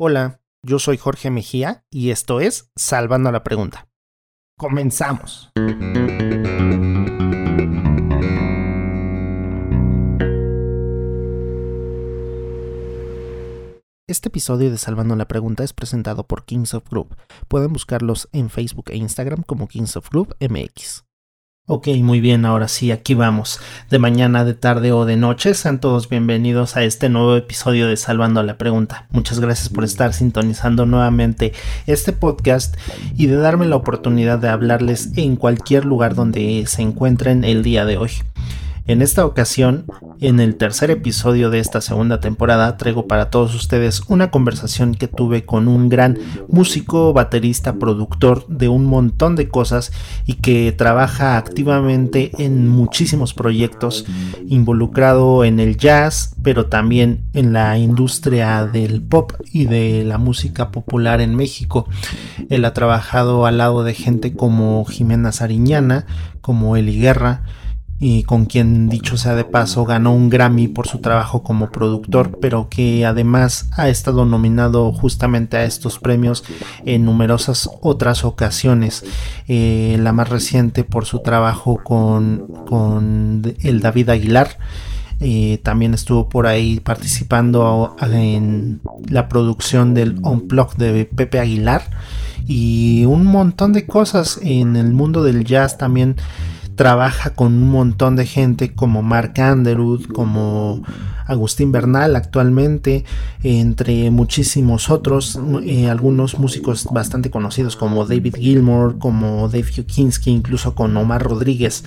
Hola, yo soy Jorge Mejía y esto es Salvando la Pregunta. Comenzamos. Este episodio de Salvando la Pregunta es presentado por Kings of Group. Pueden buscarlos en Facebook e Instagram como Kings of Group MX. Ok, muy bien, ahora sí, aquí vamos. De mañana, de tarde o de noche, sean todos bienvenidos a este nuevo episodio de Salvando la Pregunta. Muchas gracias por estar sintonizando nuevamente este podcast y de darme la oportunidad de hablarles en cualquier lugar donde se encuentren el día de hoy. En esta ocasión, en el tercer episodio de esta segunda temporada, traigo para todos ustedes una conversación que tuve con un gran músico, baterista, productor de un montón de cosas y que trabaja activamente en muchísimos proyectos, involucrado en el jazz, pero también en la industria del pop y de la música popular en México. Él ha trabajado al lado de gente como Jimena Sariñana, como Eli Guerra, y con quien dicho sea de paso ganó un Grammy por su trabajo como productor, pero que además ha estado nominado justamente a estos premios en numerosas otras ocasiones. Eh, la más reciente por su trabajo con, con el David Aguilar. Eh, también estuvo por ahí participando en la producción del Unplug de Pepe Aguilar y un montón de cosas en el mundo del jazz también trabaja con un montón de gente como Mark Underwood, como Agustín Bernal actualmente, entre muchísimos otros, eh, algunos músicos bastante conocidos como David Gilmour, como Dave Yukinski, incluso con Omar Rodríguez.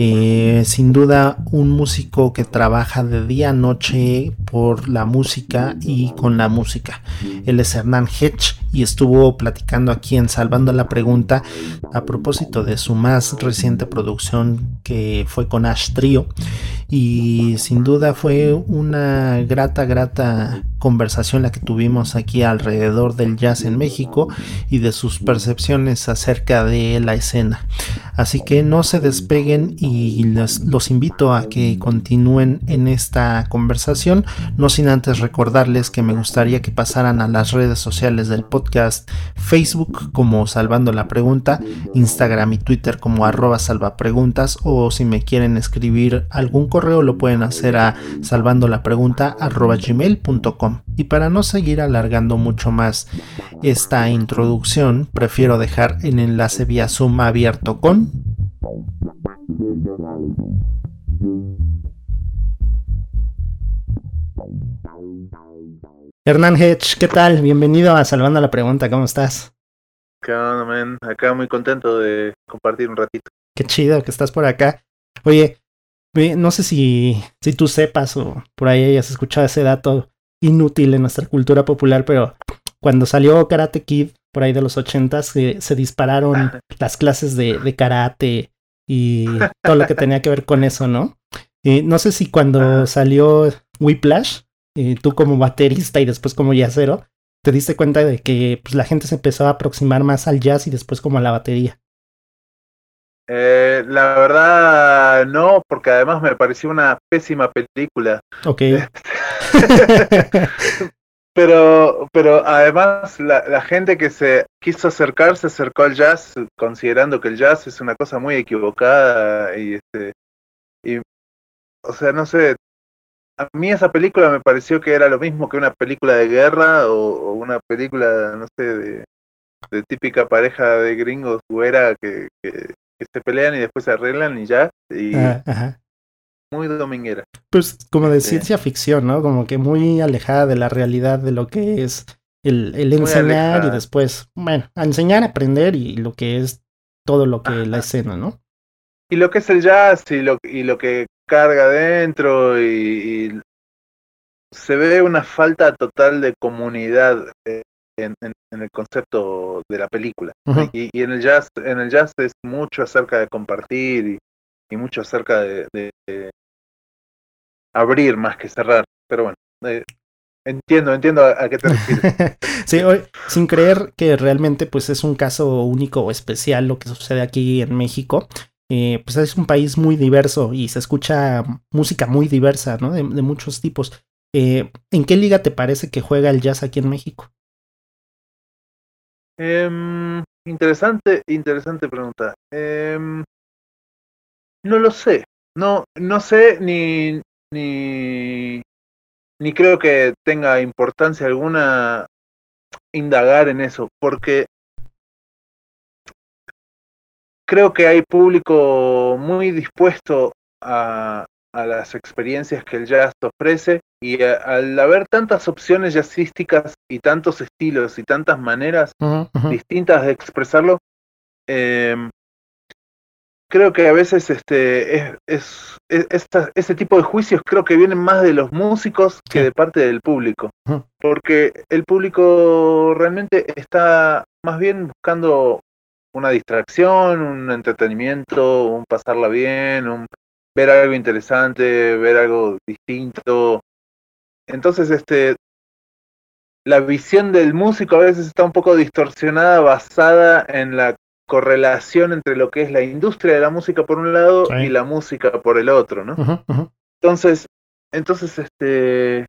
Eh, sin duda un músico que trabaja de día a noche por la música y con la música. Él es Hernán Hedge y estuvo platicando aquí en Salvando la Pregunta a propósito de su más reciente producción que fue con Ash Trio y sin duda fue una grata, grata conversación la que tuvimos aquí alrededor del jazz en México y de sus percepciones acerca de la escena. Así que no se despeguen y los invito a que continúen en esta conversación, no sin antes recordarles que me gustaría que pasaran a las redes sociales del podcast, Facebook como Salvando la Pregunta, Instagram y Twitter como arroba salvapreguntas o si me quieren escribir algún correo lo pueden hacer a salvando la pregunta arroba gmail.com y para no seguir alargando mucho más esta introducción, prefiero dejar el enlace vía Zoom abierto con... Hernán Hedge, ¿qué tal? Bienvenido a Salvando la Pregunta, ¿cómo estás? ¿Qué onda, man? Acá muy contento de compartir un ratito. Qué chido que estás por acá. Oye, no sé si, si tú sepas o por ahí hayas escuchado ese dato inútil en nuestra cultura popular, pero cuando salió Karate Kid por ahí de los ochentas se, se dispararon las clases de, de, karate y todo lo que tenía que ver con eso, ¿no? Y no sé si cuando salió Whiplash, y tú como baterista y después como jazzero, te diste cuenta de que pues, la gente se empezó a aproximar más al jazz y después como a la batería. Eh, la verdad no, porque además me pareció una pésima película. Ok. pero, pero además la, la, gente que se quiso acercar se acercó al jazz considerando que el jazz es una cosa muy equivocada y este y o sea no sé a mí esa película me pareció que era lo mismo que una película de guerra o, una película no sé de, de, típica pareja de gringos güera que, que que se pelean y después se arreglan y ya. Y ah, muy dominguera. Pues como de ciencia ficción, ¿no? Como que muy alejada de la realidad de lo que es el, el enseñar y después, bueno, a enseñar, aprender y lo que es todo lo que la escena, ¿no? Y lo que es el jazz y lo, y lo que carga dentro y, se ve una falta total de comunidad eh, en, el concepto de la película. y, en el jazz, en el jazz es mucho acerca de compartir y, mucho acerca de, abrir más que cerrar. Pero bueno, eh, entiendo, entiendo a, qué te refieres. sí, sin creer que realmente pues es un caso único o especial lo que sucede aquí en México. Eh, pues es un país muy diverso y se escucha música muy diversa, ¿no? De, muchos tipos. Eh, ¿En qué liga te parece que juega el jazz aquí en México? Em, interesante, interesante pregunta. Em, no lo sé. No, no sé ni, ni, ni creo que tenga importancia alguna indagar en eso, porque creo que hay público muy dispuesto a, a las experiencias que el jazz ofrece y al haber tantas opciones jazzísticas y tantos estilos y tantas maneras distintas de expresarlo, em, creo que a veces este es, es, este tipo de juicios creo que vienen más de los músicos que de parte del público. Porque el público realmente está más bien buscando una distracción un entretenimiento un pasarla bien un ver algo interesante ver algo distinto entonces este la visión del músico a veces está un poco distorsionada basada en la correlación entre lo que es la industria de la música por un lado y la música por el otro, ¿no? Entonces, entonces, este,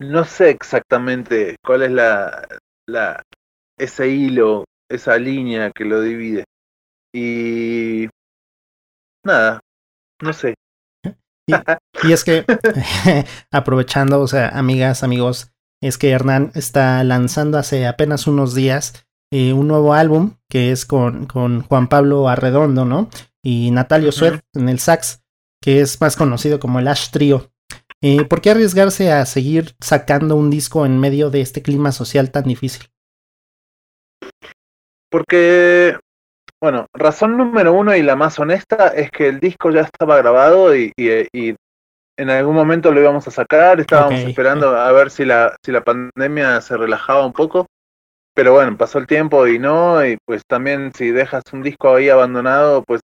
no sé exactamente cuál es la, la, ese hilo, esa línea que lo divide. Y nada, no sé. Y, y es que, aprovechando, o sea, amigas, amigos, es que Hernán está lanzando hace apenas unos días eh, un nuevo álbum que es con, con, Juan Pablo Arredondo, ¿no? Y Natalio Suez en el sax, que es más conocido como el Ash Trio. Eh, ¿Por qué arriesgarse a seguir sacando un disco en medio de este clima social tan difícil? Porque, bueno, razón número uno y la más honesta es que el disco ya estaba grabado y, y, en algún momento lo íbamos a sacar. Estábamos esperando a ver si la, si la pandemia se relajaba un poco pero bueno, pasó el tiempo y no, y pues también si dejas un disco ahí abandonado, pues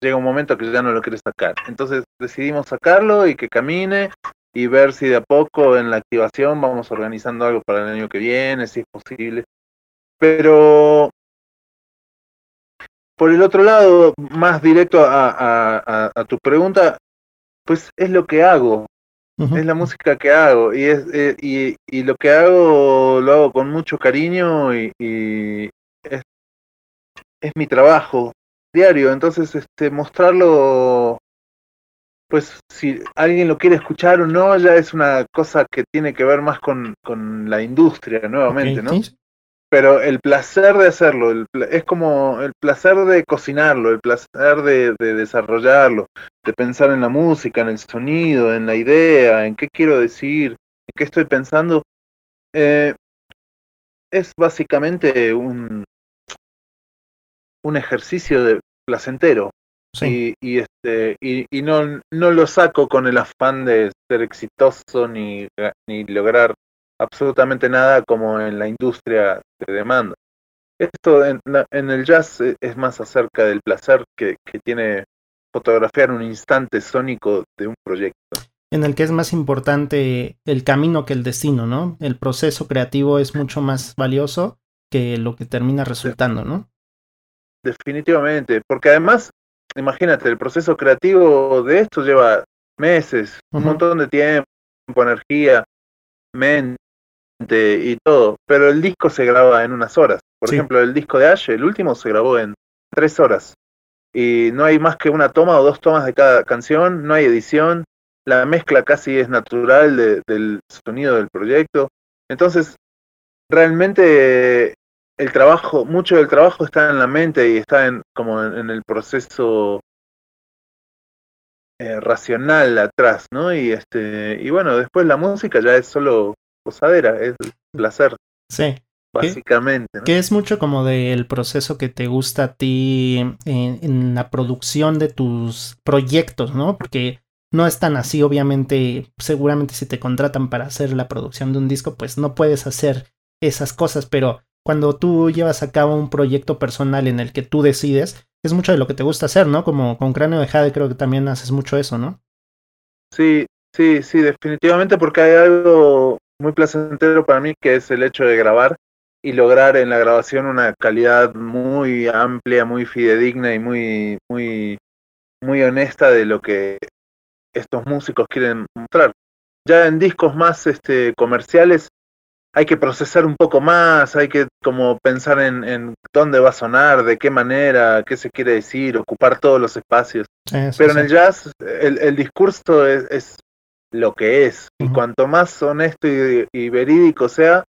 llega un momento que ya no lo quieres sacar. Entonces decidimos sacarlo y que camine y ver si de a poco en la activación vamos organizando algo para el año que viene, si es posible. Pero por el otro lado, más directo a, a tu pregunta, pues es lo que hago. Es la música que hago y, es, eh, y, y, lo que hago lo hago con mucho cariño y, y es, es, mi trabajo diario. Entonces, este, mostrarlo, pues si alguien lo quiere escuchar o no, ya es una cosa que tiene que ver más con, con la industria nuevamente, ¿no? Pero el placer de hacerlo, es como el placer de cocinarlo, el placer de, desarrollarlo, de pensar en la música, en el sonido, en la idea, en qué quiero decir, en qué estoy pensando, eh, es básicamente un, un ejercicio de placentero. Y, y, este y, y no, no lo saco con el afán de ser exitoso ni, ni lograr absolutamente nada como en la industria de demanda. Esto en, el jazz e, es más acerca del placer que, tiene fotografiar un instante sónico de un proyecto. En el que es más importante el camino que el destino, ¿no? El proceso creativo es mucho más valioso que lo que termina resultando, ¿no? Definitivamente, porque además, imagínate, el proceso creativo de esto lleva meses, un montón de tiempo, energía, mente, y todo, pero el disco se graba en unas horas. Por ejemplo, el disco de Ash, el último, se grabó en tres horas. Y no hay más que una toma o dos tomas de cada canción, no hay edición, la mezcla casi es natural del sonido del proyecto. Entonces, realmente el trabajo, mucho del trabajo está en la mente y está en como en, el proceso eh, racional atrás, ¿no? Y este, y bueno, después la música ya es solo posadera, es placer. Sí. Básicamente. Que es mucho como del proceso que te gusta a ti en, la producción de tus proyectos, ¿no? Porque no es tan así, obviamente, seguramente si te contratan para hacer la producción de un disco, pues no puedes hacer esas cosas, pero cuando tú llevas a cabo un proyecto personal en el que tú decides, es mucho de lo que te gusta hacer, ¿no? Como con Cráneo de Jade creo que también haces mucho eso, ¿no? Sí, sí, sí, definitivamente porque hay algo muy placentero para mí, que es el hecho de grabar y lograr en la grabación una calidad muy amplia, muy fidedigna y muy, muy, muy honesta de lo que estos músicos quieren mostrar. Ya en discos más este, comerciales, hay que procesar un poco más, hay que como pensar en, en, dónde va a sonar, de qué manera, qué se quiere decir, ocupar todos los espacios. Pero en el jazz el, el discurso es, es, lo que es, y cuanto más honesto y, verídico sea,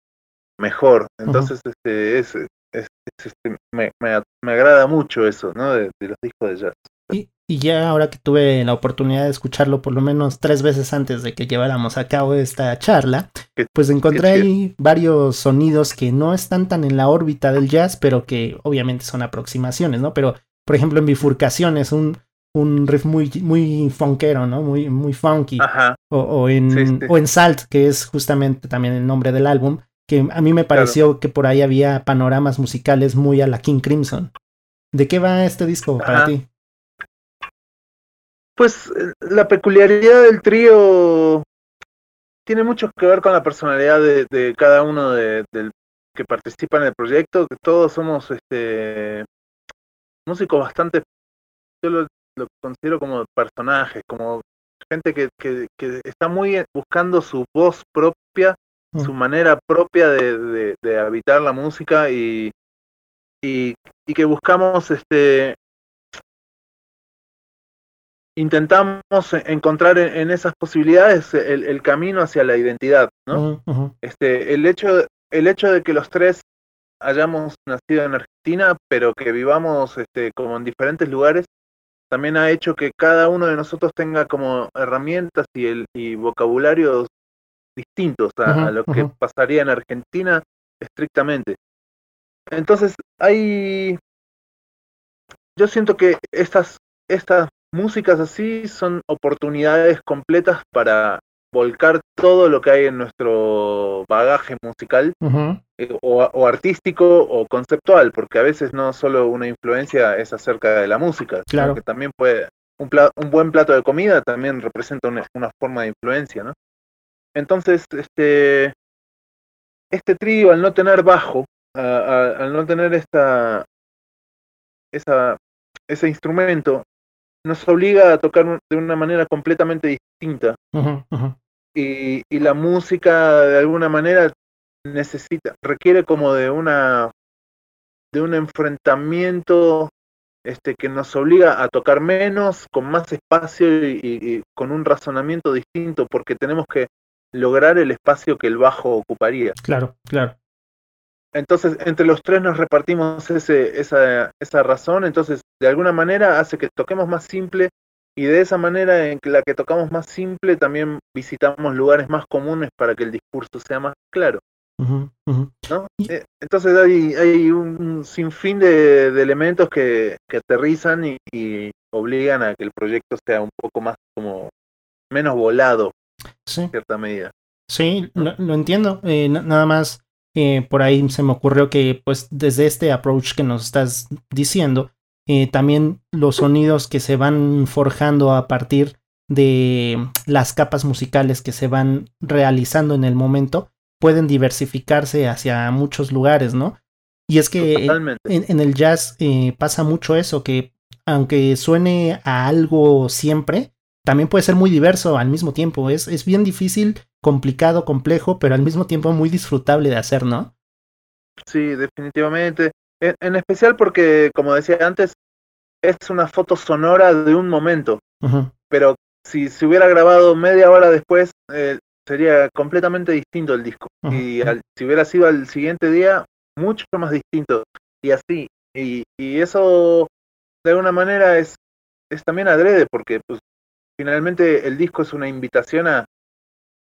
mejor. Entonces, este, es, este, me, me, agrada mucho eso, ¿no? De, los discos de jazz. Y, y, ya ahora que tuve la oportunidad de escucharlo por lo menos tres veces antes de que lleváramos a cabo esta charla, pues encontré ahí varios sonidos que no están tan en la órbita del jazz, pero que obviamente son aproximaciones, ¿no? Pero, por ejemplo, en bifurcaciones, un, un riff muy, muy funkero, ¿no? Muy, muy funky. Ajá. O, o, en, o en Salt, que es justamente también el nombre del álbum, que a mí me pareció que por ahí había panoramas musicales muy a la King Crimson. ¿De qué va este disco para ti? Pues eh, la peculiaridad del trío tiene mucho que ver con la personalidad de, cada uno de, que participa en el proyecto, que todos somos este músicos bastante, yo lo, considero como personajes, como gente que, que, que está muy buscando su voz propia su manera propia de, de, habitar la música y, y, que buscamos este intentamos encontrar en, esas posibilidades el, camino hacia la identidad no este el hecho el hecho de que los tres hayamos nacido en Argentina pero que vivamos este como en diferentes lugares también ha hecho que cada uno de nosotros tenga como herramientas y el y vocabularios distintos a, lo que pasaría en Argentina estrictamente. Entonces, hay. Yo siento que estas, estas músicas así son oportunidades completas para volcar todo lo que hay en nuestro bagaje musical eh, o, artístico o conceptual, porque a veces no solo una influencia es acerca de la música, claro. sino que también puede un, un buen plato de comida también representa una, una forma de influencia, ¿no? Entonces, este, este trío, al no tener bajo, al no tener esta, esa, ese instrumento, nos obliga a tocar de una manera completamente distinta. Y, y, la música, de alguna manera, necesita, requiere como de una de un enfrentamiento este, que nos obliga a tocar menos, con más espacio y, con un razonamiento distinto, porque tenemos que lograr el espacio que el bajo ocuparía. Claro, claro. Entonces, entre los tres nos repartimos ese, esa, esa razón, entonces, de alguna manera hace que toquemos más simple y de esa manera en la que tocamos más simple también visitamos lugares más comunes para que el discurso sea más claro. ¿no? Eh, entonces hay, hay un sinfín de, de elementos que, que aterrizan y, y, obligan a que el proyecto sea un poco más como menos volado sí. cierta medida. Sí, lo, entiendo. Eh, nada más eh, por ahí se me ocurrió que, pues, desde este approach que nos estás diciendo, eh, también los sonidos que se van forjando a partir de las capas musicales que se van realizando en el momento pueden diversificarse hacia muchos lugares, ¿no? Y es que en, en, el jazz pasa mucho eso, que aunque suene a algo siempre, también puede ser muy diverso al mismo tiempo. Es, es bien difícil, complicado, complejo, pero al mismo tiempo muy disfrutable de hacer, ¿no? Sí, definitivamente. En, especial porque, como decía antes, es una foto sonora de un momento. Pero si se hubiera grabado media hora después, eh, sería completamente distinto el disco. Y si hubiera sido al siguiente día, mucho más distinto. Y así. Y, y eso, de alguna manera, es, es también adrede, porque pues, finalmente el disco es una invitación a,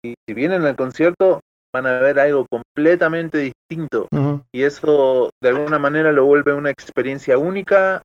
y si vienen al concierto, van a ver algo completamente distinto. Y eso de alguna manera lo vuelve una experiencia única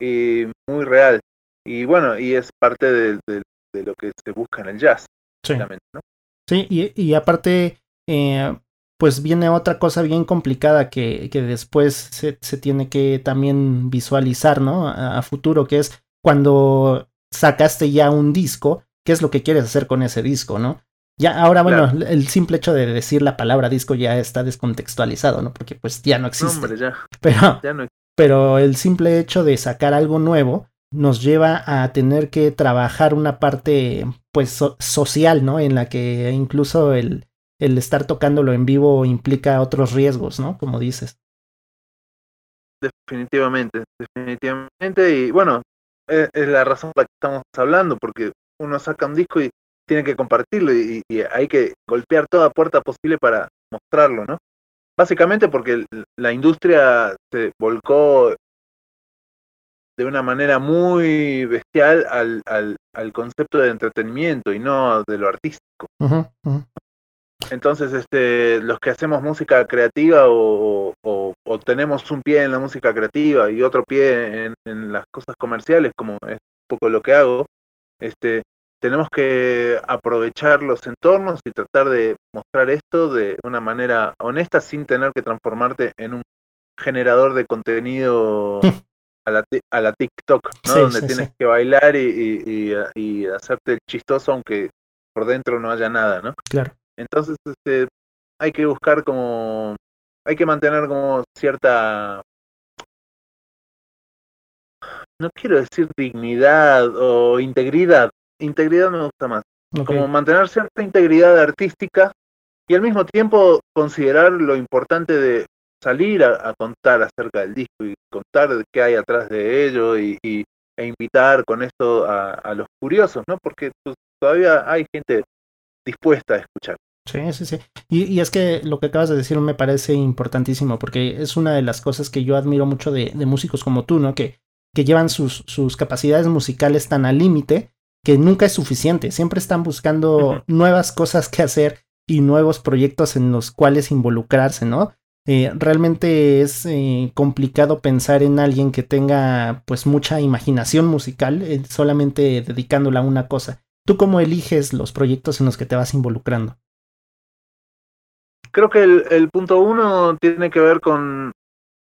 y muy real. Y bueno, y es parte de, lo que se busca en el jazz. Sí, ¿no? sí y, y aparte, eh, pues viene otra cosa bien complicada que, que después se, se, tiene que también visualizar, ¿no? a futuro, que es cuando sacaste ya un disco, ¿qué es lo que quieres hacer con ese disco, no? Ya, ahora, bueno, el simple hecho de decir la palabra disco ya está descontextualizado, ¿no? Porque pues ya no existe. ya. Pero, pero el simple hecho de sacar algo nuevo nos lleva a tener que trabajar una parte, pues, social, ¿no? En la que incluso el, el estar tocándolo en vivo implica otros riesgos, ¿no? Como dices. Definitivamente, definitivamente. Y bueno, es, la razón por la que estamos hablando, porque uno saca un disco y tiene que compartirlo y, hay que golpear toda puerta posible para mostrarlo, ¿no? Básicamente porque la industria se volcó de una manera muy bestial al, al, al concepto de entretenimiento y no de lo artístico. Entonces, este, los que hacemos música creativa o, o, tenemos un pie en la música creativa y otro pie en, en, las cosas comerciales, como es un poco lo que hago, este, tenemos que aprovechar los entornos y tratar de mostrar esto de una manera honesta sin tener que transformarte en un generador de contenido a la, a la TikTok, ¿no? Donde tienes que bailar y, y, hacerte el chistoso aunque por dentro no haya nada, ¿no? Claro. Entonces, este, hay que buscar como, hay que mantener como cierta, no quiero decir dignidad o integridad, integridad me gusta más, como mantener cierta integridad artística y al mismo tiempo considerar lo importante de salir a, contar acerca del disco y contar qué hay atrás de ello y, e invitar con esto a, los curiosos, ¿no? Porque pues, todavía hay gente dispuesta a escuchar. Sí, sí, sí. Y, es que lo que acabas de decir me parece importantísimo, porque es una de las cosas que yo admiro mucho de, músicos como tú, ¿no? Que, que llevan sus, sus capacidades musicales tan al límite que nunca es suficiente. Siempre están buscando nuevas cosas que hacer y nuevos proyectos en los cuales involucrarse, ¿no? Eh, realmente es eh, complicado pensar en alguien que tenga pues mucha imaginación musical eh, solamente dedicándola a una cosa. ¿Tú cómo eliges los proyectos en los que te vas involucrando? Creo que el, punto uno tiene que ver con,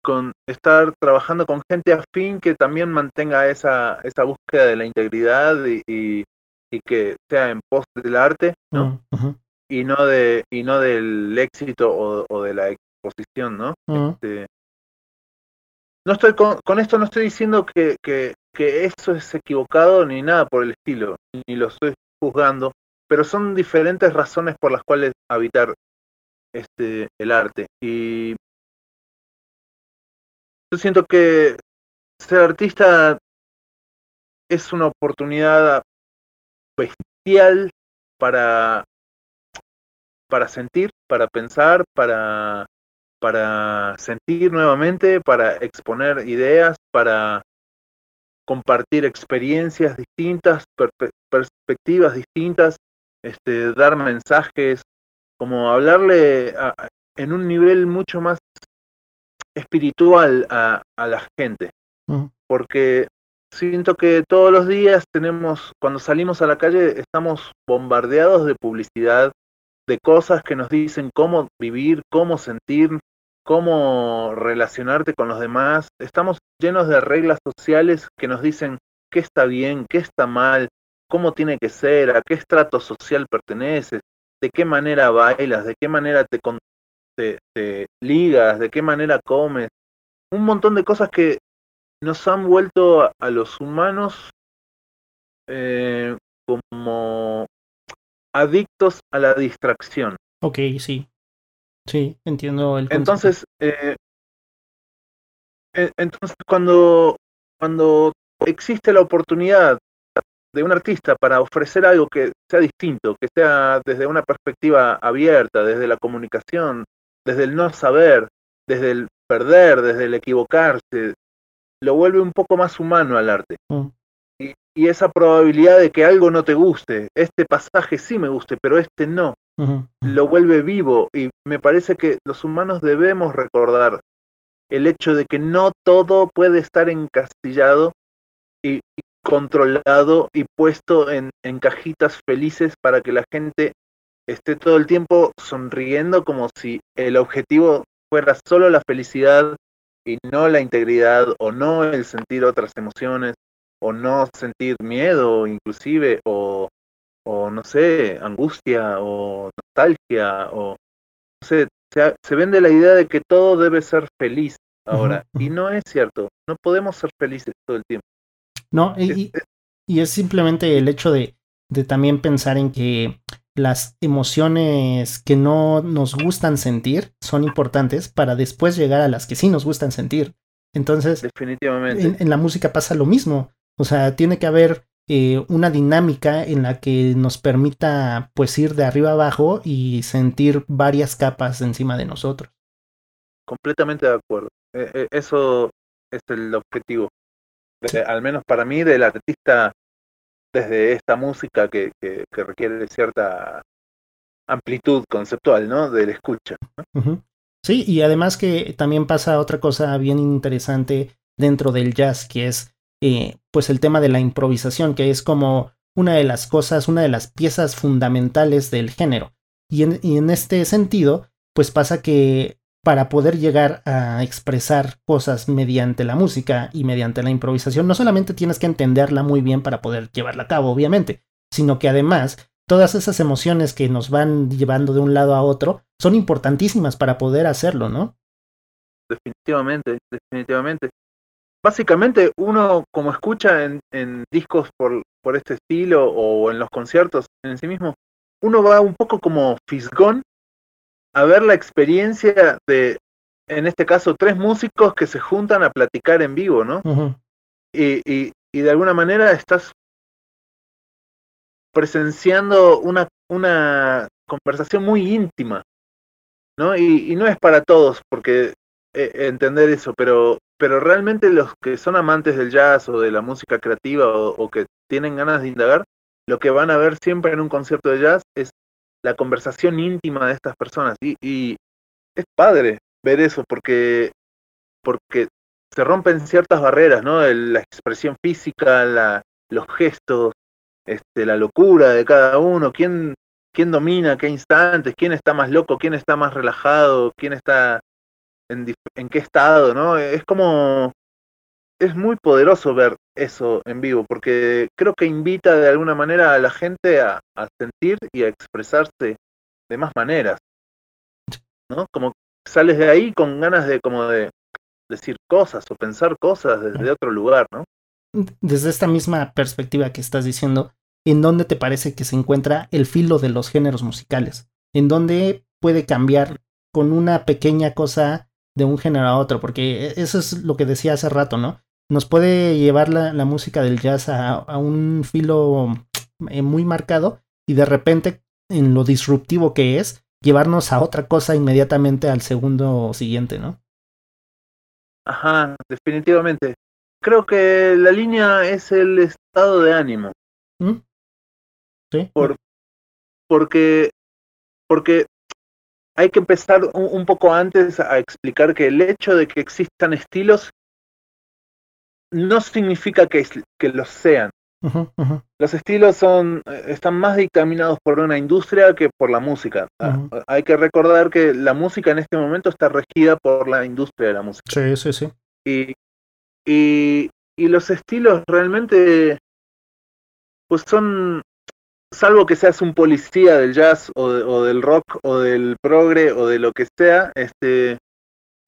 con, estar trabajando con gente afín que también mantenga esa, esa búsqueda de la integridad y, que sea en pos del arte, ¿no? Mm, y no de y no del éxito o, o de la posición, ¿no? Este, no estoy con, con, esto no estoy diciendo que, que, que, eso es equivocado ni nada por el estilo, ni lo estoy juzgando, pero son diferentes razones por las cuales habitar este el arte. Y yo siento que ser artista es una oportunidad bestial para para sentir, para pensar, para para sentir nuevamente, para exponer ideas, para compartir experiencias distintas, perspectivas distintas, este, dar mensajes, como hablarle en un nivel mucho más espiritual a, la gente. Porque siento que todos los días tenemos, cuando salimos a la calle, estamos bombardeados de publicidad, de cosas que nos dicen cómo vivir, cómo sentir, cómo relacionarte con los demás. Estamos llenos de reglas sociales que nos dicen qué está bien, qué está mal, cómo tiene que ser, a qué estrato social perteneces, de qué manera bailas, de qué manera te, te, ligas, de qué manera comes. Un montón de cosas que nos han vuelto a, los humanos eh, como adictos a la distracción. Ok, sí. Sí, entiendo el Entonces, eh, e, entonces cuando, cuando existe la oportunidad de un artista para ofrecer algo que sea distinto, que sea desde una perspectiva abierta, desde la comunicación, desde el no saber, desde el perder, desde el equivocarse, lo vuelve un poco más humano al arte. Mm. Y, y, esa probabilidad de que algo no te guste, este pasaje sí me guste, pero este no, lo vuelve vivo y me parece que los humanos debemos recordar el hecho de que no todo puede estar encastillado y, controlado y puesto en, en, cajitas felices para que la gente esté todo el tiempo sonriendo como si el objetivo fuera solo la felicidad y no la integridad o no el sentir otras emociones o no sentir miedo inclusive o o no sé, angustia o nostalgia o no sé, se, vende la idea de que todo debe ser feliz ahora y no es cierto, no podemos ser felices todo el tiempo. No, y, y es simplemente el hecho de, de también pensar en que las emociones que no nos gustan sentir son importantes para después llegar a las que sí nos gustan sentir. Entonces, definitivamente. En, la música pasa lo mismo. O sea, tiene que haber eh, una dinámica en la que nos permita pues ir de arriba abajo y sentir varias capas encima de nosotros. Completamente de acuerdo. E, e, eso es el objetivo. al menos para mí, del artista desde esta música que, que, requiere cierta amplitud conceptual, ¿no? De la escucha. Sí, y además que también pasa otra cosa bien interesante dentro del jazz, que es eh, pues el tema de la improvisación, que es como una de las cosas, una de las piezas fundamentales del género. Y en, y en este sentido, pues pasa que para poder llegar a expresar cosas mediante la música y mediante la improvisación, no solamente tienes que entenderla muy bien para poder llevarla a cabo, obviamente, sino que además todas esas emociones que nos van llevando de un lado a otro son importantísimas para poder hacerlo, ¿no? Definitivamente, definitivamente. Básicamente uno como escucha en, discos por, por este estilo o en los conciertos en sí mismo, uno va un poco como fisgón a ver la experiencia de, en este caso, tres músicos que se juntan a platicar en vivo, ¿no? y, y, y, de alguna manera estás presenciando una, una conversación muy íntima, ¿no? Y, y no es para todos, porque eh, entender eso, pero, pero realmente los que son amantes del jazz o de la música creativa o, o que tienen ganas de indagar, lo que van a ver siempre en un concierto de jazz es la conversación íntima de estas personas. Y, y es padre ver eso porque, porque se rompen ciertas barreras, ¿no? La expresión física, la, los gestos, este, la locura de cada uno, quién, quién domina qué instantes, quién está más loco, quién está más relajado, quién está en, en qué estado, ¿no? Es como es muy poderoso ver eso en vivo, porque creo que invita de alguna manera a la gente a, sentir y a expresarse de más maneras. ¿No? Como sales de ahí con ganas de como de decir cosas o pensar cosas desde otro lugar, ¿no? Desde esta misma perspectiva que estás diciendo, ¿en dónde te parece que se encuentra el filo de los géneros musicales? ¿En dónde puede cambiar con una pequeña cosa de un género a otro? Porque e, eso es lo que decía hace rato, ¿no? Nos puede llevar la, la música del jazz a, un filo eh, muy marcado y de repente en lo disruptivo que es, llevarnos a otra cosa inmediatamente al segundo siguiente, ¿no? Ajá, definitivamente. Creo que la línea es el estado de ánimo. ¿Mm? Sí. Por, porque, porque hay que empezar un, un, poco antes a explicar que el hecho de que existan estilos no significa que, que los sean. Los estilos son están más dictaminados por una industria que por la música. Ah, hay que recordar que la música en este momento está regida por la industria de la música. Sí, sí, sí. Y, y, y los estilos realmente, pues son, salvo que seas un policía del jazz o, o del rock o del progre o de lo que sea, este,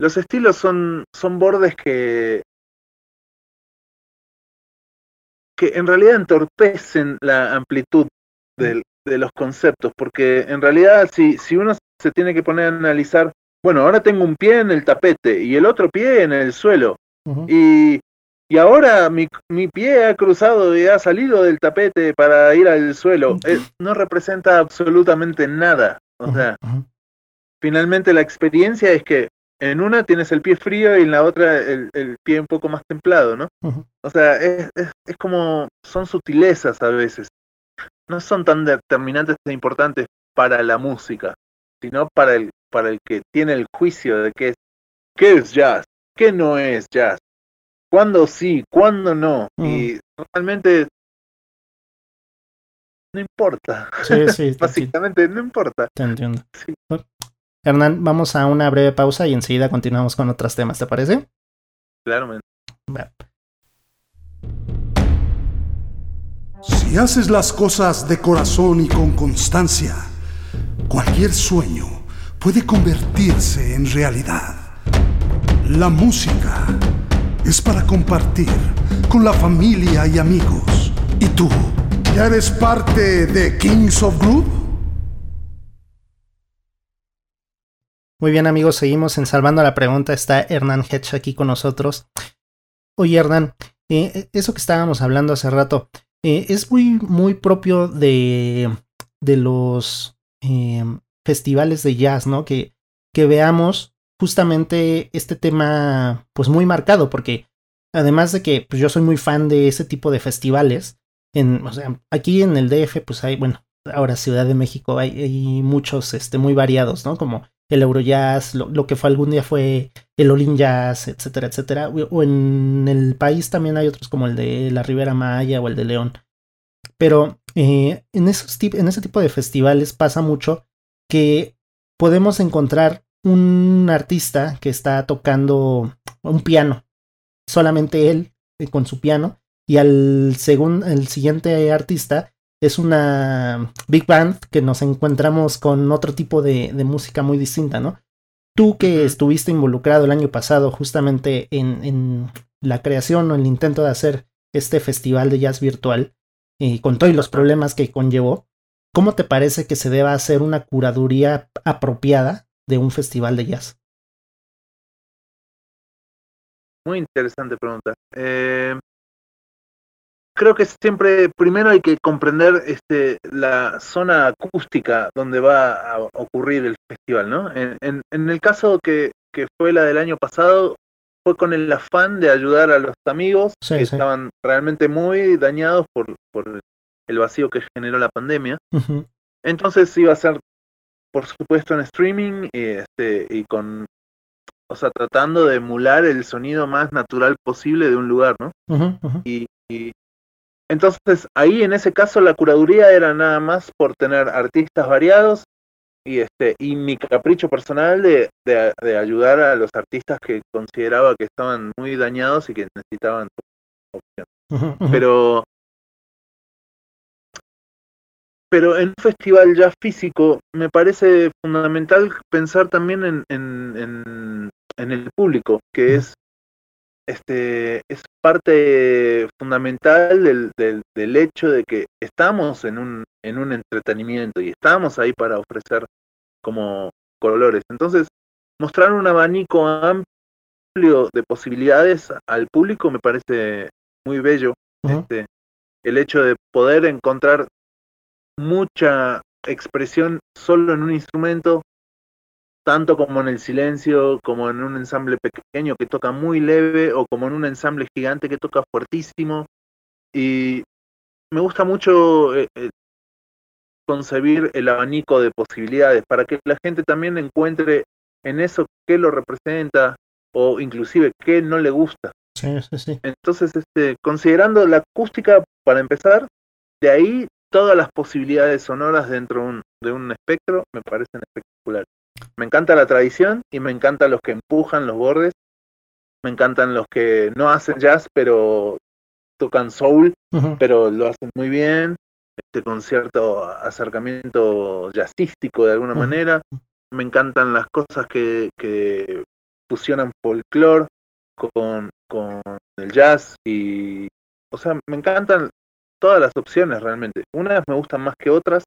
los estilos son, son bordes que que en realidad entorpecen la amplitud de, los conceptos, porque en realidad si, si uno se tiene que poner a analizar, bueno, ahora tengo un pie en el tapete y el otro pie en el suelo, y, y ahora mi, mi, pie ha cruzado y ha salido del tapete para ir al suelo, eh, no representa absolutamente nada, o sea, finalmente la experiencia es que en una tienes el pie frío y en la otra el, pie un poco más templado, ¿no? O sea, es, es, como, son sutilezas a veces. No son tan determinantes e importantes para la música, sino para el, para el que tiene el juicio de qué es, qué es jazz, qué no es jazz, cuándo sí, cuándo no. Y realmente no importa. Sí, sí. Básicamente no importa. Te entiendo. Sí. Hernán, vamos a una breve pausa y enseguida continuamos con otros temas, ¿te parece? Claro, man. Si haces las cosas de corazón y con constancia, cualquier sueño puede convertirse en realidad. La música es para compartir con la familia y amigos. ¿Y tú? ¿Ya eres parte de Kings of Group? Muy bien amigos, seguimos en Salvando la Pregunta. Está Hernán Hedge aquí con nosotros. Oye Hernán, eh, eso que estábamos hablando hace rato, eh, es muy, muy propio de, de los eh, festivales de jazz, ¿no? Que, que veamos justamente este tema pues muy marcado, porque además de que pues, yo soy muy fan de ese tipo de festivales, en, o sea, aquí en el DF pues hay, bueno, ahora Ciudad de México hay, hay muchos este, muy variados, ¿no? Como el Eurojazz, lo, lo que fue algún día fue el Olin Jazz, etcétera, etcétera. O en el país también hay otros como el de la Ribera Maya o el de León. Pero eh, en, esos en ese tipo de festivales pasa mucho que podemos encontrar un artista que está tocando un piano, solamente él eh, con su piano, y al segundo, el siguiente artista es una big band que nos encontramos con otro tipo de, música muy distinta, ¿no? Tú que estuviste involucrado el año pasado justamente en, en la creación o el intento de hacer este festival de jazz virtual, y con todos los problemas que conllevó, ¿cómo te parece que se deba hacer una curaduría apropiada de un festival de jazz? Muy interesante pregunta. Eh, creo que siempre, primero hay que comprender este, la zona acústica donde va a ocurrir el festival, ¿no? En, en, el caso que, que, fue la del año pasado, fue con el afán de ayudar a los amigos que estaban realmente muy dañados por, por el vacío que generó la pandemia. Entonces iba a ser, por supuesto, en streaming y, este, y con o sea, tratando de emular el sonido más natural posible de un lugar, ¿no? y, entonces, ahí en ese caso la curaduría era nada más por tener artistas variados y este y mi capricho personal de, de, ayudar a los artistas que consideraba que estaban muy dañados y que necesitaban opción. Pero pero en un festival ya físico me parece fundamental pensar también en, en, en, en el público, que es este, es parte fundamental del, del, hecho de que estamos en un, en un entretenimiento y estamos ahí para ofrecer como colores. Entonces, mostrar un abanico amplio de posibilidades al público me parece muy bello. este, el hecho de poder encontrar mucha expresión solo en un instrumento tanto como en el silencio, como en un ensamble pequeño que toca muy leve, o como en un ensamble gigante que toca fuertísimo. Y me gusta mucho eh, eh, concebir el abanico de posibilidades para que la gente también encuentre en eso qué lo representa o inclusive qué no le gusta. Sí, sí, sí. Entonces, este, considerando la acústica para empezar, de ahí todas las posibilidades sonoras dentro de un espectro me parecen espectaculares. Me encanta la tradición y me encantan los que empujan los bordes. Me encantan los que no hacen jazz, pero tocan soul, pero lo hacen muy bien. Este concierto acercamiento jazzístico de alguna manera. Me encantan las cosas que, que fusionan folclore con, con el jazz y, o sea, me encantan todas las opciones realmente. Unas me gustan más que otras,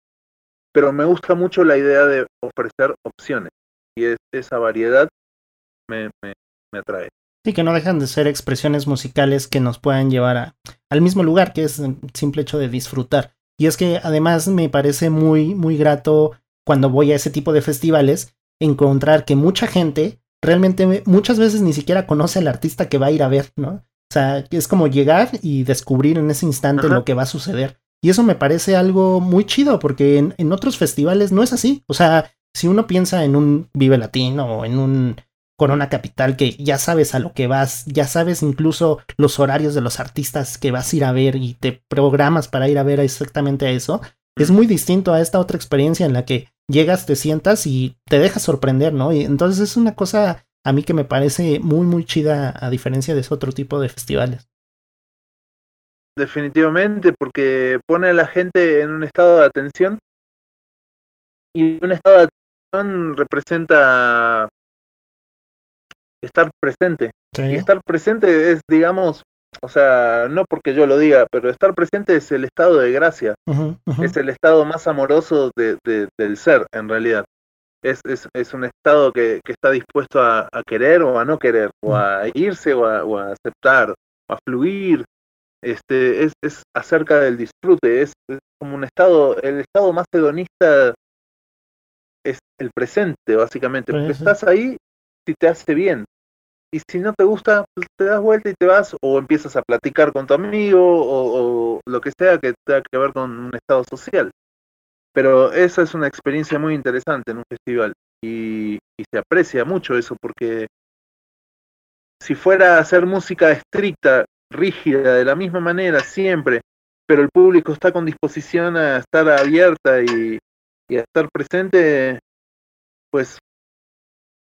pero me gusta mucho la idea de ofrecer opciones y esa variedad me, me, atrae. Sí, que no dejan de ser expresiones musicales que nos puedan llevar a, al mismo lugar, que es el simple hecho de disfrutar. Y es que además me parece muy, muy grato cuando voy a ese tipo de festivales encontrar que mucha gente realmente muchas veces ni siquiera conoce al artista que va a ir a ver, ¿no? O sea, es como llegar y descubrir en ese instante lo que va a suceder. Y eso me parece algo muy chido, porque en, en, otros festivales no es así. O sea, si uno piensa en un Vive Latino o en un Corona Capital, que ya sabes a lo que vas, ya sabes incluso los horarios de los artistas que vas a ir a ver y te programas para ir a ver exactamente a eso, es muy distinto a esta otra experiencia en la que llegas, te sientas y te dejas sorprender, ¿no? Y entonces es una cosa a mí que me parece muy, muy chida a diferencia de ese otro tipo de festivales. Definitivamente, porque pone a la gente en un estado de atención y un estado de atención representa estar presente. Y estar presente es, digamos, o sea, no porque yo lo diga, pero estar presente es el estado de gracia, es el estado más amoroso de, del ser, en realidad. es, es, es un estado que, que está dispuesto a, a, querer o a no querer, o a irse o a, o a aceptar, o a fluir. Este, es, es acerca del disfrute, es, es, como un estado, el estado más hedonista es el presente, básicamente, porque estás ahí si te hace bien. Y si no te gusta, pues te das vuelta y te vas, o empiezas a platicar con tu amigo, o, o lo que sea que tenga que ver con un estado social. Pero esa es una experiencia muy interesante en un festival y, y, se aprecia mucho eso porque si fuera a hacer música estricta, rígida, de la misma manera, siempre, pero el público está con disposición a estar abierta y, y a estar presente, pues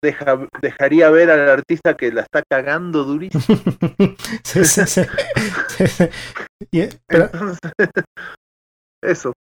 deja, dejaría ver al artista que la está cagando durísimo. sí, sí, sí. yeah, pero... Entonces, eso.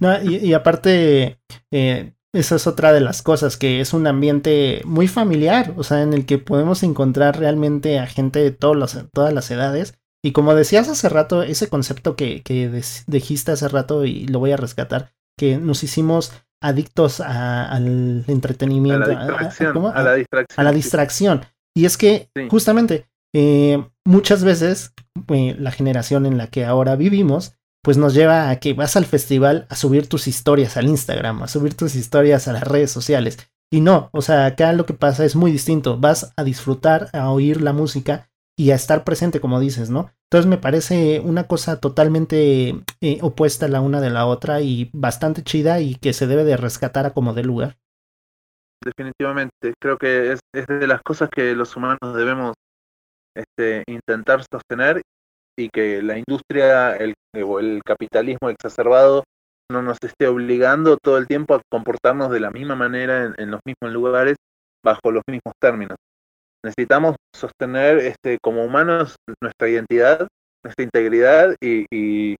No, y, y aparte, eh, esa es otra de las cosas, que es un ambiente muy familiar, o sea, en el que podemos encontrar realmente a gente de todos los, todas las edades. Y como decías hace rato, ese concepto que, que dijiste hace rato y lo voy a rescatar, que nos hicimos adictos a, al entretenimiento, a la distracción. A, a, a, la distracción, a la distracción. Y es que sí. justamente eh, muchas veces eh, la generación en la que ahora vivimos pues nos lleva a que vas al festival a subir tus historias al Instagram, a subir tus historias a las redes sociales. Y no, o sea, acá lo que pasa es muy distinto. Vas a disfrutar, a oír la música y a estar presente, como dices, ¿no? Entonces me parece una cosa totalmente eh, opuesta la una de la otra y bastante chida y que se debe de rescatar a como de lugar. Definitivamente, creo que es, de las cosas que los humanos debemos este, intentar sostener y que la industria el, el capitalismo exacerbado no nos esté obligando todo el tiempo a comportarnos de la misma manera en, en los mismos lugares bajo los mismos términos. Necesitamos sostener este, como humanos nuestra identidad, nuestra integridad y,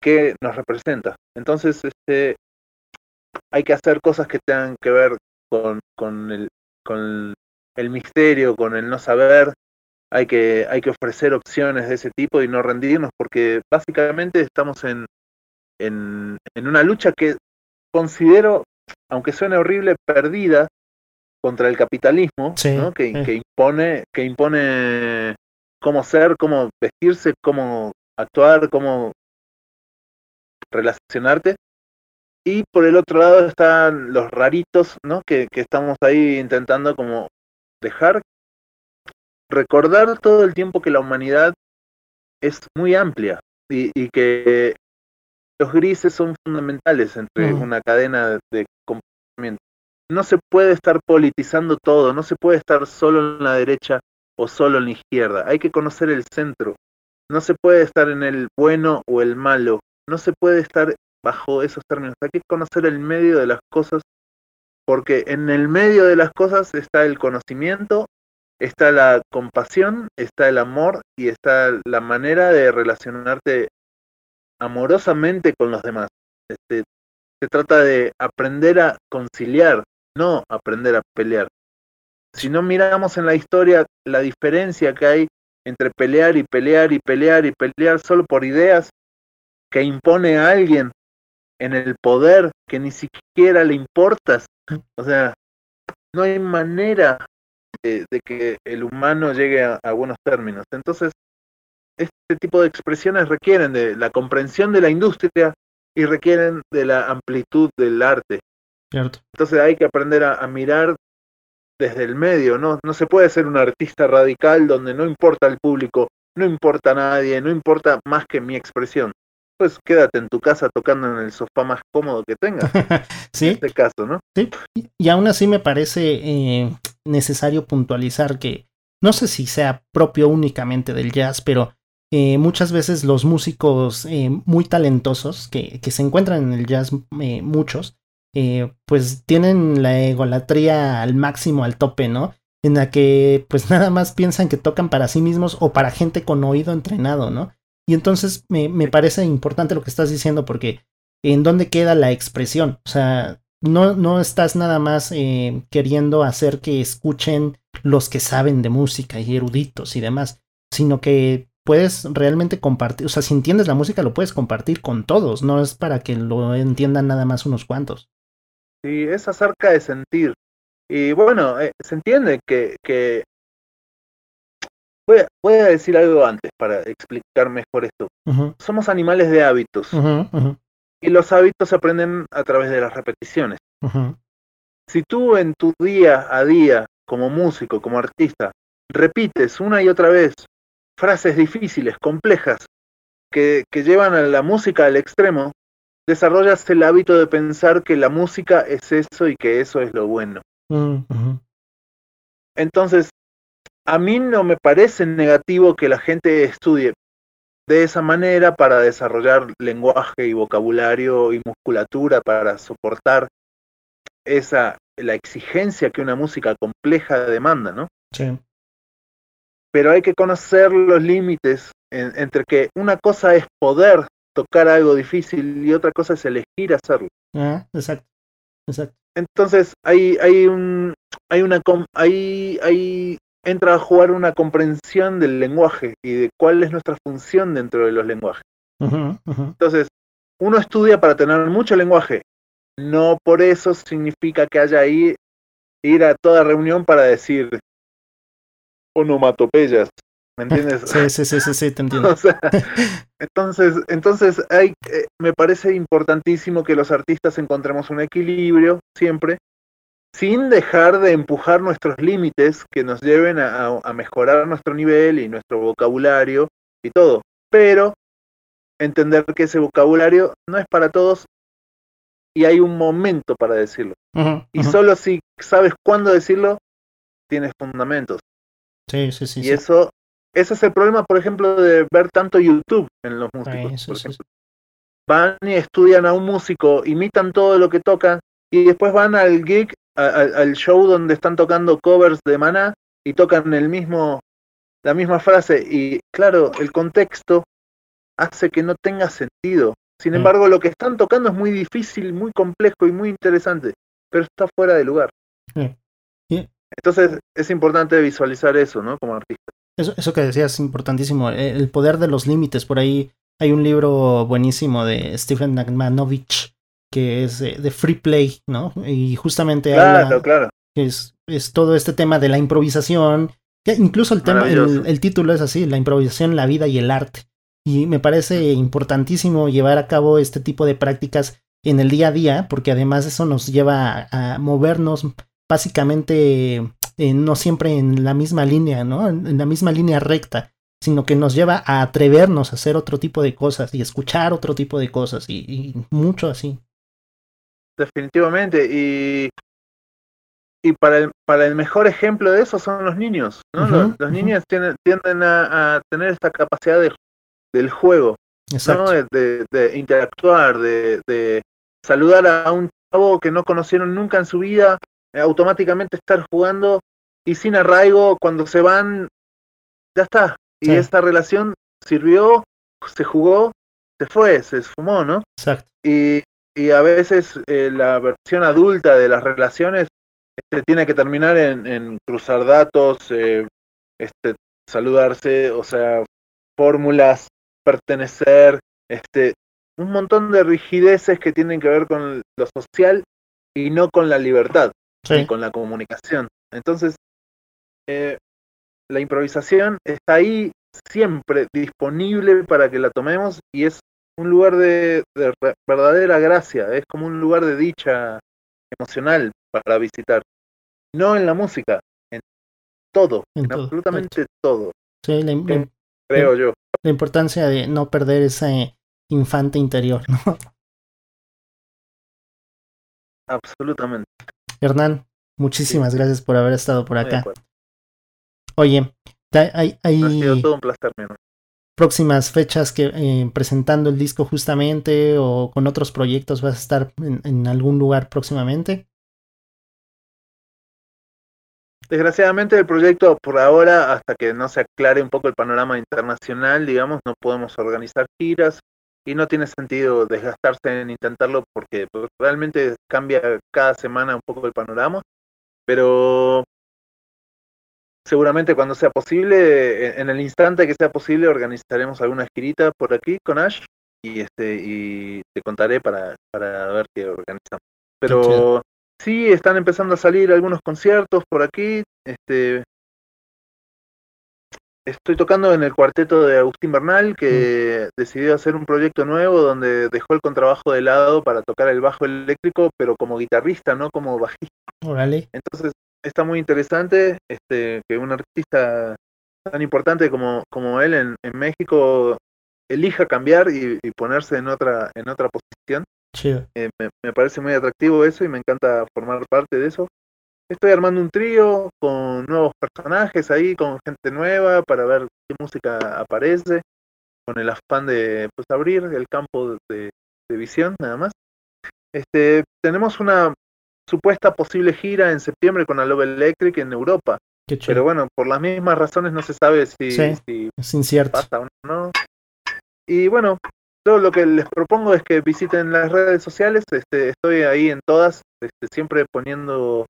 qué nos representa. Entonces, este, hay que hacer cosas que tengan que ver con, el, misterio, con el no saber, hay que, hay que ofrecer opciones de ese tipo y no rendirnos, porque básicamente estamos en, en una lucha que considero, aunque suene horrible, perdida contra el capitalismo, sí, ¿no? que, impone, que impone cómo ser, cómo vestirse, cómo actuar, cómo relacionarte. Y por el otro lado están los raritos, ¿no? Que, que estamos ahí intentando como dejar recordar todo el tiempo que la humanidad es muy amplia y, y que los grises son fundamentales entre mm. una cadena de, de. No se puede estar politizando todo, no se puede estar solo en la derecha o solo en la izquierda. Hay que conocer el centro. No se puede estar en el bueno o el malo. No se puede estar bajo esos términos. Hay que conocer el medio de las cosas porque en el medio de las cosas está el conocimiento está la compasión, está el amor y está la manera de relacionarte amorosamente con los demás. Este, se trata de aprender a conciliar, no aprender a pelear. Si no miramos en la historia la diferencia que hay entre pelear y pelear y pelear y pelear solo por ideas que impone a alguien en el poder que ni siquiera le importas. O sea, no hay manera de, que el humano llegue a, buenos términos. Entonces, este tipo de expresiones requieren de la comprensión de la industria y requieren de la amplitud del arte. Cierto. Entonces hay que aprender a, a, mirar desde el medio, ¿no? No se puede ser un artista radical donde no importa el público, no importa nadie, no importa más que mi expresión. Pues quédate en tu casa tocando en el sofá más cómodo que tengas. sí. En este caso, ¿no? Sí. Y aún así me parece eh, necesario puntualizar que no sé si sea propio únicamente del jazz, pero eh, muchas veces los músicos eh, muy talentosos que, que, se encuentran en el jazz, eh, pues tienen la egolatría al máximo, al tope, ¿no? En la que pues nada más piensan que tocan para sí mismos o para gente con oído entrenado, ¿no? Y entonces me, me parece importante lo que estás diciendo porque en dónde queda la expresión, o sea, no, no estás nada más eh, queriendo hacer que escuchen los que saben de música y eruditos y demás, sino que puedes realmente compartir, o sea, si entiendes la música lo puedes compartir con todos, no es para que lo entiendan nada más unos cuantos. ¿Sí? es acerca de sentir. Y bueno, eh, se entiende que, que... Voy, a, voy, a, decir algo antes para explicar mejor esto. Somos animales de hábitos. Y los hábitos se aprenden a través de las repeticiones. Si tú en tu día a día, como músico, como artista, repites una y otra vez frases difíciles, complejas, que, que llevan a la música al extremo, desarrollas el hábito de pensar que la música es eso y que eso es lo bueno. Entonces, a mí no me parece negativo que la gente estudie de esa manera para desarrollar lenguaje y vocabulario y musculatura para soportar esa la exigencia que una música compleja demanda, ¿no? Sí. Pero hay que conocer los límites entre que una cosa es poder tocar algo difícil y otra cosa es elegir hacerlo. Ah, exacto. Exacto. Entonces hay, hay un hay una hay, hay entra a jugar una comprensión del lenguaje y de cuál es nuestra función dentro de los lenguajes. Entonces, uno estudia para tener mucho lenguaje. No por eso significa que haya ahí ir a toda reunión para decir onomatopeyas. ¿Me entiendes? Sí, sí, sí, sí, sí te entiendo. entonces, entonces hay, eh, me parece importantísimo que los artistas encontremos un equilibrio siempre, sin dejar de empujar nuestros límites que nos lleven a, a mejorar nuestro nivel y nuestro vocabulario y todo. Pero entender que ese vocabulario no es para todos y hay un momento para decirlo. y solo si sabes cuándo decirlo, tienes fundamentos. Sí, sí, sí. Y eso ese es el problema, por ejemplo, de ver tanto YouTube en los músicos. por ejemplo. Van y estudian a un músico, imitan todo lo que tocan y después van al gig, al show donde están tocando covers de Maná y tocan el mismo, la misma frase. Y claro, el contexto hace que no tenga sentido. Sin mm. embargo, lo que están tocando es muy difícil, muy complejo y muy interesante, pero está fuera de lugar. Entonces es importante visualizar eso, ¿no? Como artista. Eso, eso que decías es importantísimo, eh, el poder de los límites. Por ahí hay un libro buenísimo de Stephen Nagmanovich que es de, Free Play, ¿no? Y justamente claro, claro. Es, es todo este tema de la improvisación. incluso el tema, el, el, título es así, la improvisación, la vida y el arte. Y me parece importantísimo llevar a cabo este tipo de prácticas en el día a día, porque además eso nos lleva a movernos básicamente eh, no siempre en la misma línea, ¿no? En, la misma línea recta, sino que nos lleva a atrevernos a hacer otro tipo de cosas y escuchar otro tipo de cosas y, mucho así. Definitivamente, y, y para, el, para el mejor ejemplo de eso son los niños, ¿no? los, niños tienden, tienden a, tener esta capacidad de, del juego, ¿no? de, de, interactuar, de, de saludar a un chavo que no conocieron nunca en su vida automáticamente estar jugando y sin arraigo, cuando se van, ya está. Y esta relación sirvió, se jugó, se fue, se esfumó, ¿no? Exacto. Y, y a veces eh, la versión adulta de las relaciones este, tiene que terminar en, en cruzar datos, eh, este, saludarse, o sea, fórmulas, pertenecer, este, un montón de rigideces que tienen que ver con lo social y no con la libertad con la comunicación. Entonces, eh, la improvisación está ahí siempre disponible para que la tomemos y es un lugar de, verdadera gracia, es como un lugar de dicha emocional para visitar. No en la música, en todo, en, absolutamente todo. Sí, creo yo. La importancia de no perder ese infante interior, ¿no? Absolutamente. Hernán, muchísimas gracias por haber estado por acá. Oye, hay, hay todo un placer, próximas fechas que eh, presentando el disco justamente o con otros proyectos vas a estar en, algún lugar próximamente. Desgraciadamente el proyecto por ahora, hasta que no se aclare un poco el panorama internacional, digamos, no podemos organizar giras y no tiene sentido desgastarse en intentarlo porque pues, realmente cambia cada semana un poco el panorama, pero seguramente cuando sea posible, en el instante que sea posible, organizaremos alguna girita por aquí con Ash y este y te contaré para, para ver qué organizamos. Pero sí, están empezando a salir algunos conciertos por aquí. Este, estoy tocando en el cuarteto de Agustín Bernal, que decidió hacer un proyecto nuevo donde dejó el contrabajo de lado para tocar el bajo eléctrico, pero como guitarrista, no como bajista. Órale. Entonces está muy interesante este, que un artista tan importante como, como él en, en México elija cambiar y, y, ponerse en otra, en otra posición. Chido. Eh, me, me, parece muy atractivo eso y me encanta formar parte de eso. Estoy armando un trío con nuevos personajes ahí, con gente nueva para ver qué música aparece, con el afán de pues, abrir el campo de, de visión nada más. Este, tenemos una supuesta posible gira en septiembre con Love Electric en Europa. Pero bueno, por las mismas razones no se sabe si, sí, si es incierto. pasa o no. Y bueno, yo lo que les propongo es que visiten las redes sociales, este, estoy ahí en todas, este, siempre poniendo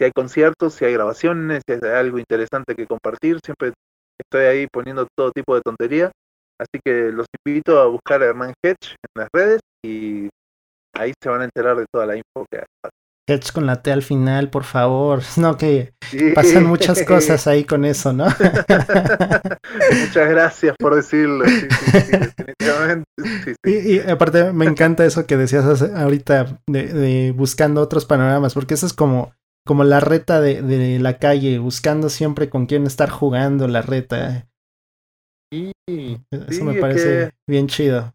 si hay conciertos, si hay grabaciones, si hay algo interesante que compartir, siempre estoy ahí poniendo todo tipo de tontería. Así que los invito a buscar a Hernán Hedge en las redes y ahí se van a enterar de toda la info que hay. Hedge con la T al final, por favor. No, que sí. pasan muchas cosas ahí con eso, ¿no? Muchas gracias por decirlo. Sí, sí, definitivamente. Y, y, aparte me encanta eso que decías ahorita de, de, buscando otros panoramas, porque eso es como, como la reta de, de, la calle, buscando siempre con quién estar jugando la reta. Sí, eso me parece bien chido.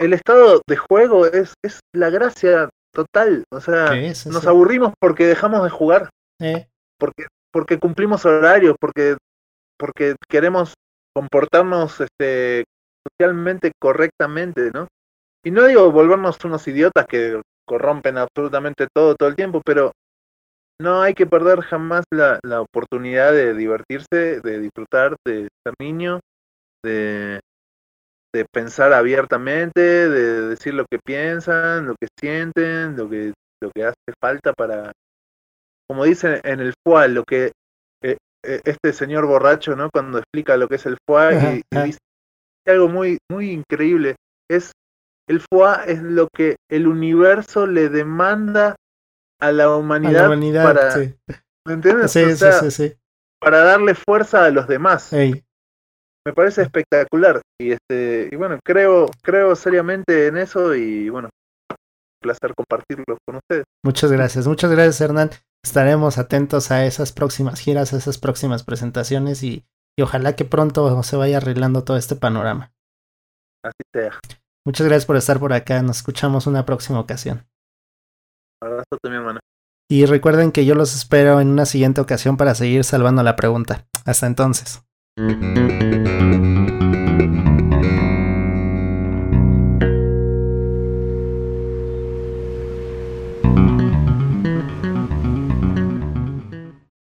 El estado de juego es, es la gracia total. O sea, es, nos aburrimos porque dejamos de jugar. Eh. Porque, porque cumplimos horarios, porque, porque queremos comportarnos este, socialmente correctamente, ¿no? Y no digo volvernos unos idiotas que corrompen absolutamente todo todo el tiempo, pero no hay que perder jamás la, la oportunidad de divertirse, de disfrutar, de ser niño, de, de pensar abiertamente, de decir lo que piensan, lo que sienten, lo que, lo que hace falta para, como dicen en el FUA, lo que eh, este señor borracho, ¿no? Cuando explica lo que es el FUA ajá, y, y, dice algo muy, muy increíble, es el FUA es lo que el universo le demanda a la humanidad, a la humanidad para, sí. ¿me entiendes? Sí, o sea, sí, sí, para darle fuerza a los demás. Ey. Me parece espectacular y este y bueno, creo creo seriamente en eso y bueno, un placer compartirlo con ustedes. Muchas gracias, muchas gracias Hernán. Estaremos atentos a esas próximas giras, a esas próximas presentaciones y, y ojalá que pronto se vaya arreglando todo este panorama. Así sea. Muchas gracias por estar por acá. Nos escuchamos una próxima ocasión. Abrazo mi hermano. Y recuerden que yo los espero en una siguiente ocasión para seguir salvando la pregunta. Hasta entonces.